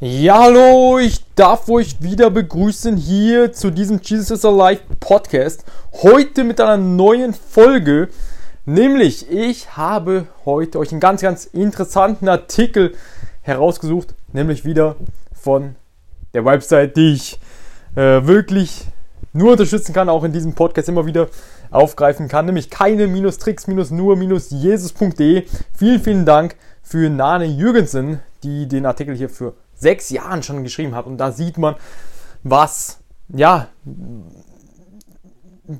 Ja, hallo, ich darf euch wieder begrüßen hier zu diesem Jesus is Alive Podcast. Heute mit einer neuen Folge. Nämlich, ich habe heute euch einen ganz, ganz interessanten Artikel herausgesucht. Nämlich wieder von der Website, die ich äh, wirklich nur unterstützen kann, auch in diesem Podcast immer wieder aufgreifen kann. Nämlich keine-tricks-nur-jesus.de. Vielen, vielen Dank für Nane Jürgensen, die den Artikel hier für sechs Jahren schon geschrieben hat. Und da sieht man, was, ja,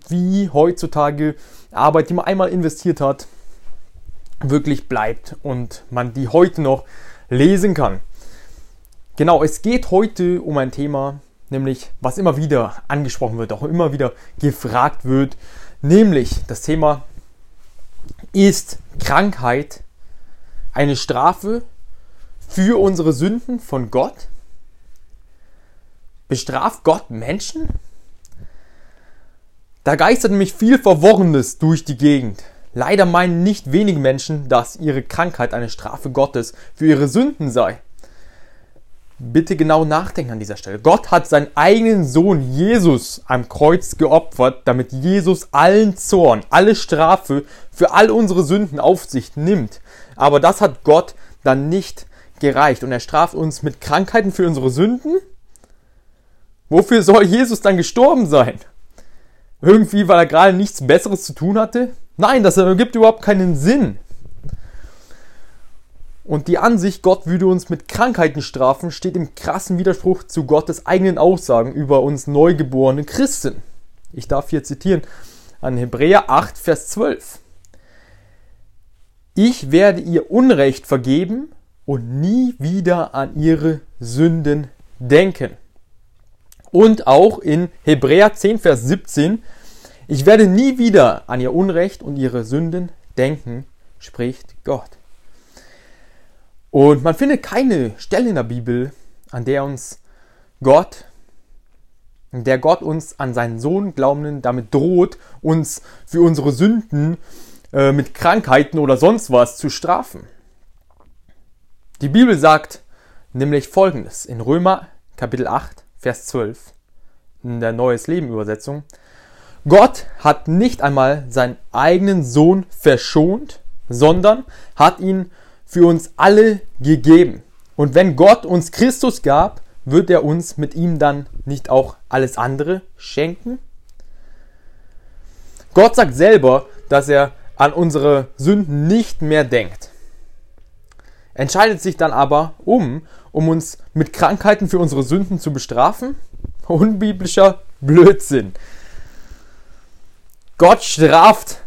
wie heutzutage Arbeit, die man einmal investiert hat, wirklich bleibt und man die heute noch lesen kann. Genau, es geht heute um ein Thema, nämlich was immer wieder angesprochen wird, auch immer wieder gefragt wird, nämlich das Thema ist Krankheit eine Strafe für unsere Sünden von Gott? Bestraft Gott Menschen? Da geistert nämlich viel Verworrenes durch die Gegend. Leider meinen nicht wenige Menschen, dass ihre Krankheit eine Strafe Gottes für ihre Sünden sei. Bitte genau nachdenken an dieser Stelle. Gott hat seinen eigenen Sohn Jesus am Kreuz geopfert, damit Jesus allen Zorn, alle Strafe für all unsere Sünden auf sich nimmt. Aber das hat Gott dann nicht gereicht und er straft uns mit Krankheiten für unsere Sünden? Wofür soll Jesus dann gestorben sein? Irgendwie, weil er gerade nichts Besseres zu tun hatte? Nein, das ergibt überhaupt keinen Sinn. Und die Ansicht, Gott würde uns mit Krankheiten strafen, steht im krassen Widerspruch zu Gottes eigenen Aussagen über uns neugeborene Christen. Ich darf hier zitieren an Hebräer 8, Vers 12. Ich werde ihr Unrecht vergeben und nie wieder an ihre Sünden denken. Und auch in Hebräer 10, Vers 17, ich werde nie wieder an ihr Unrecht und ihre Sünden denken, spricht Gott. Und man findet keine Stelle in der Bibel, an der uns Gott, der Gott uns an seinen Sohn Glaubenden damit droht, uns für unsere Sünden äh, mit Krankheiten oder sonst was zu strafen. Die Bibel sagt nämlich folgendes in Römer Kapitel 8, Vers 12 in der Neues Leben Übersetzung. Gott hat nicht einmal seinen eigenen Sohn verschont, sondern hat ihn für uns alle gegeben. Und wenn Gott uns Christus gab, wird er uns mit ihm dann nicht auch alles andere schenken? Gott sagt selber, dass er an unsere Sünden nicht mehr denkt entscheidet sich dann aber um, um uns mit Krankheiten für unsere Sünden zu bestrafen? Unbiblischer Blödsinn. Gott straft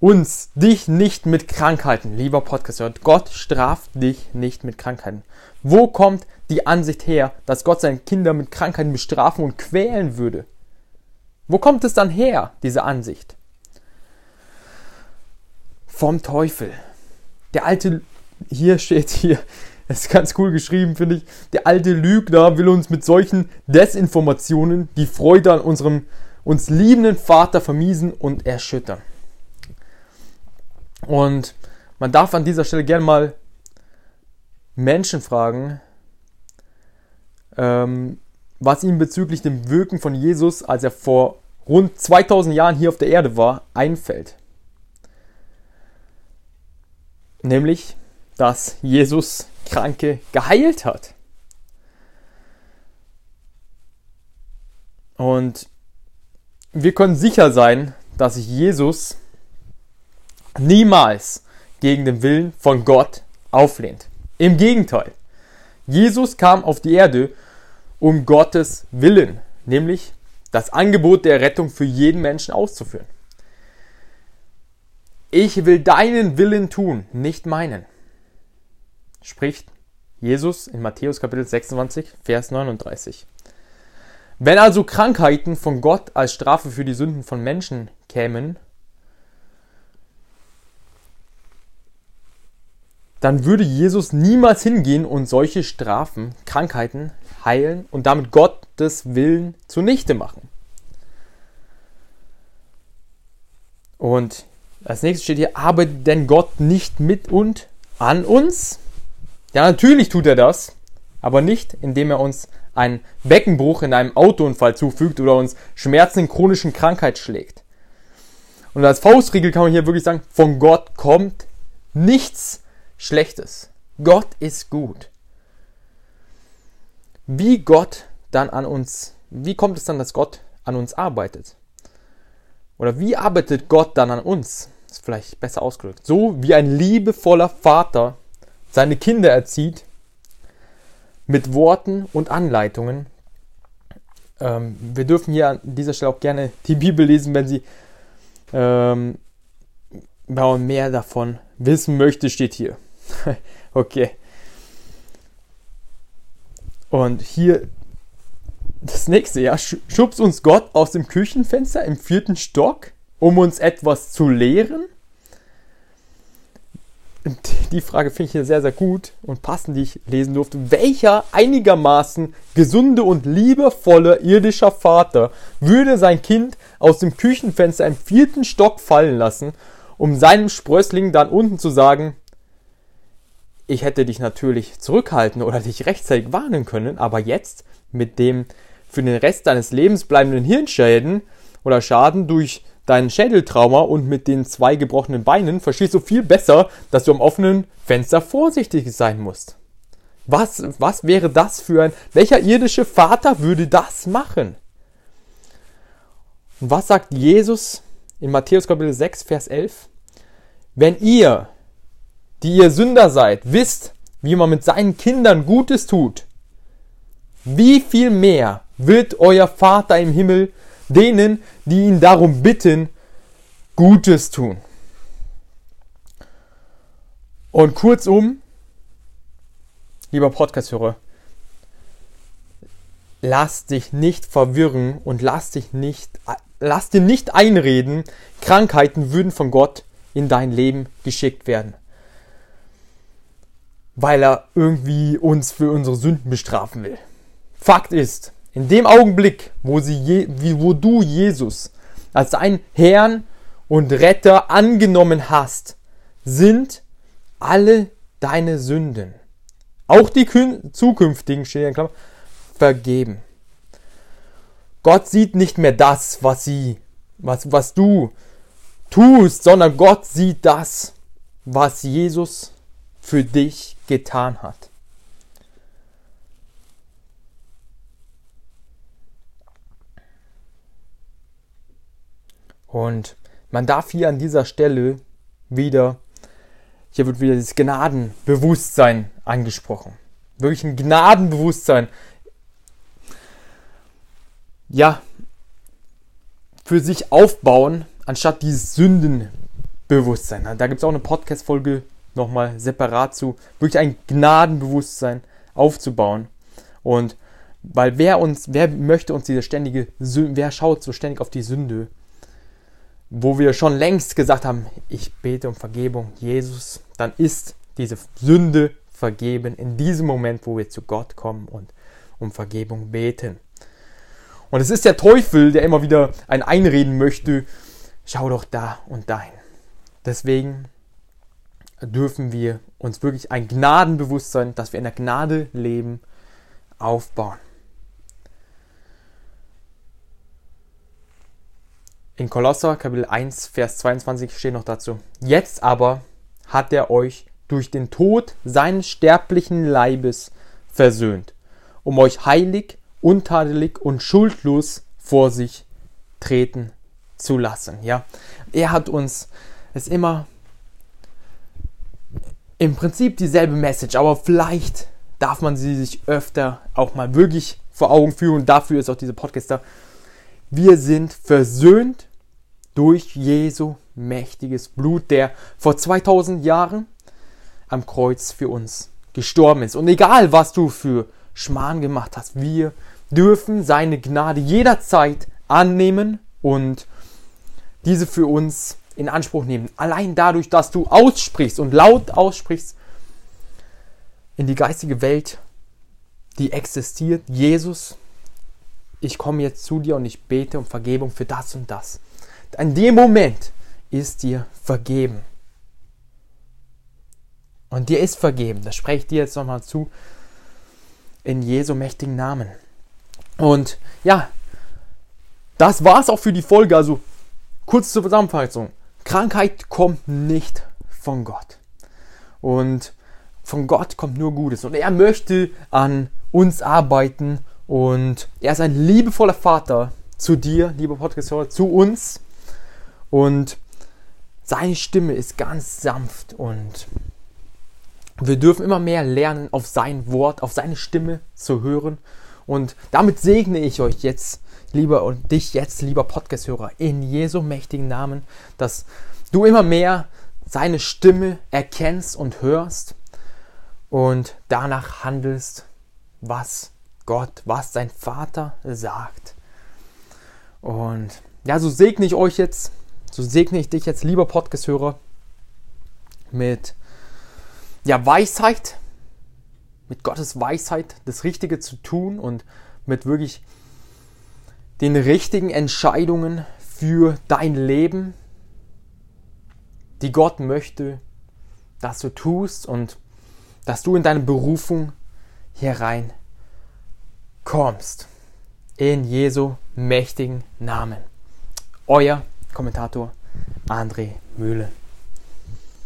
uns, dich nicht mit Krankheiten, lieber Podcast. Gott straft dich nicht mit Krankheiten. Wo kommt die Ansicht her, dass Gott seine Kinder mit Krankheiten bestrafen und quälen würde? Wo kommt es dann her, diese Ansicht? Vom Teufel. Der alte hier steht hier, das ist ganz cool geschrieben, finde ich. Der alte Lügner will uns mit solchen Desinformationen die Freude an unserem uns liebenden Vater vermiesen und erschüttern. Und man darf an dieser Stelle gerne mal Menschen fragen, ähm, was ihnen bezüglich dem Wirken von Jesus, als er vor rund 2000 Jahren hier auf der Erde war, einfällt. Nämlich, dass Jesus Kranke geheilt hat. Und wir können sicher sein, dass Jesus niemals gegen den Willen von Gott auflehnt. Im Gegenteil, Jesus kam auf die Erde um Gottes Willen, nämlich das Angebot der Rettung für jeden Menschen auszuführen. Ich will deinen Willen tun, nicht meinen spricht Jesus in Matthäus Kapitel 26, Vers 39. Wenn also Krankheiten von Gott als Strafe für die Sünden von Menschen kämen, dann würde Jesus niemals hingehen und solche Strafen, Krankheiten heilen und damit Gottes Willen zunichte machen. Und als nächstes steht hier, arbeitet denn Gott nicht mit und an uns? Ja, natürlich tut er das. Aber nicht, indem er uns einen Beckenbruch in einem Autounfall zufügt oder uns Schmerzen in chronischen Krankheit schlägt. Und als Faustregel kann man hier wirklich sagen, von Gott kommt nichts Schlechtes. Gott ist gut. Wie Gott dann an uns, wie kommt es dann, dass Gott an uns arbeitet? Oder wie arbeitet Gott dann an uns? Ist vielleicht besser ausgedrückt. So wie ein liebevoller Vater seine Kinder erzieht, mit Worten und Anleitungen. Ähm, wir dürfen hier an dieser Stelle auch gerne die Bibel lesen, wenn Sie ähm, mehr davon wissen möchte, steht hier. okay. Und hier das nächste, ja, schubst uns Gott aus dem Küchenfenster im vierten Stock, um uns etwas zu lehren? Die Frage finde ich hier sehr, sehr gut und passend, die ich lesen durfte. Welcher einigermaßen gesunde und liebevolle irdischer Vater würde sein Kind aus dem Küchenfenster im vierten Stock fallen lassen, um seinem Sprössling dann unten zu sagen, ich hätte dich natürlich zurückhalten oder dich rechtzeitig warnen können, aber jetzt mit dem für den Rest deines Lebens bleibenden Hirnschäden oder Schaden durch dein Schädeltrauma und mit den zwei gebrochenen Beinen verstehst du viel besser, dass du am offenen Fenster vorsichtig sein musst. Was, was wäre das für ein, welcher irdische Vater würde das machen? Und was sagt Jesus in Matthäus Kapitel 6, Vers 11? Wenn ihr, die ihr Sünder seid, wisst, wie man mit seinen Kindern Gutes tut, wie viel mehr wird euer Vater im Himmel denen, die ihn darum bitten, Gutes tun. Und kurzum, lieber Podcast-Hörer, lass dich nicht verwirren und lass dich nicht, lass dir nicht einreden, Krankheiten würden von Gott in dein Leben geschickt werden. Weil er irgendwie uns für unsere Sünden bestrafen will. Fakt ist, in dem Augenblick, wo, sie wie, wo du Jesus als deinen Herrn und Retter angenommen hast, sind alle deine Sünden, auch die zukünftigen, steht Klammer, vergeben. Gott sieht nicht mehr das, was sie, was, was du tust, sondern Gott sieht das, was Jesus für dich getan hat. Und man darf hier an dieser Stelle wieder, hier wird wieder das Gnadenbewusstsein angesprochen. Wirklich ein Gnadenbewusstsein. Ja, für sich aufbauen, anstatt dieses Sündenbewusstsein. Da gibt es auch eine Podcast-Folge nochmal separat zu. Wirklich ein Gnadenbewusstsein aufzubauen. Und weil wer uns, wer möchte uns diese ständige, wer schaut so ständig auf die Sünde? Wo wir schon längst gesagt haben, ich bete um Vergebung, Jesus, dann ist diese Sünde vergeben in diesem Moment, wo wir zu Gott kommen und um Vergebung beten. Und es ist der Teufel, der immer wieder ein einreden möchte, schau doch da und dahin. Deswegen dürfen wir uns wirklich ein Gnadenbewusstsein, dass wir in der Gnade leben, aufbauen. In Kolosser Kapitel 1, Vers 22 steht noch dazu. Jetzt aber hat er euch durch den Tod seines sterblichen Leibes versöhnt, um euch heilig, untadelig und schuldlos vor sich treten zu lassen. Ja, er hat uns es immer im Prinzip dieselbe Message, aber vielleicht darf man sie sich öfter auch mal wirklich vor Augen führen und dafür ist auch dieser Podcast da. Wir sind versöhnt durch Jesu mächtiges Blut, der vor 2000 Jahren am Kreuz für uns gestorben ist. Und egal, was du für Schmarrn gemacht hast, wir dürfen seine Gnade jederzeit annehmen und diese für uns in Anspruch nehmen. Allein dadurch, dass du aussprichst und laut aussprichst in die geistige Welt, die existiert, Jesus, ich komme jetzt zu dir und ich bete um Vergebung für das und das. In dem Moment ist dir vergeben. Und dir ist vergeben. Das spreche ich dir jetzt nochmal zu. In Jesu mächtigen Namen. Und ja, das war's auch für die Folge. Also kurz zur Zusammenfassung. Krankheit kommt nicht von Gott. Und von Gott kommt nur Gutes. Und er möchte an uns arbeiten. Und er ist ein liebevoller Vater zu dir, lieber Podcast, zu uns. Und seine Stimme ist ganz sanft und wir dürfen immer mehr lernen, auf sein Wort, auf seine Stimme zu hören. Und damit segne ich euch jetzt, lieber und dich jetzt, lieber Podcast-Hörer, in Jesu mächtigen Namen, dass du immer mehr seine Stimme erkennst und hörst und danach handelst, was Gott, was sein Vater sagt. Und ja, so segne ich euch jetzt, so segne ich dich jetzt, lieber Podcast-Hörer, mit ja, Weisheit, mit Gottes Weisheit das Richtige zu tun und mit wirklich den richtigen Entscheidungen für dein Leben, die Gott möchte, dass du tust und dass du in deine Berufung herein kommst. In Jesu mächtigen Namen. Euer Kommentator André Mühle.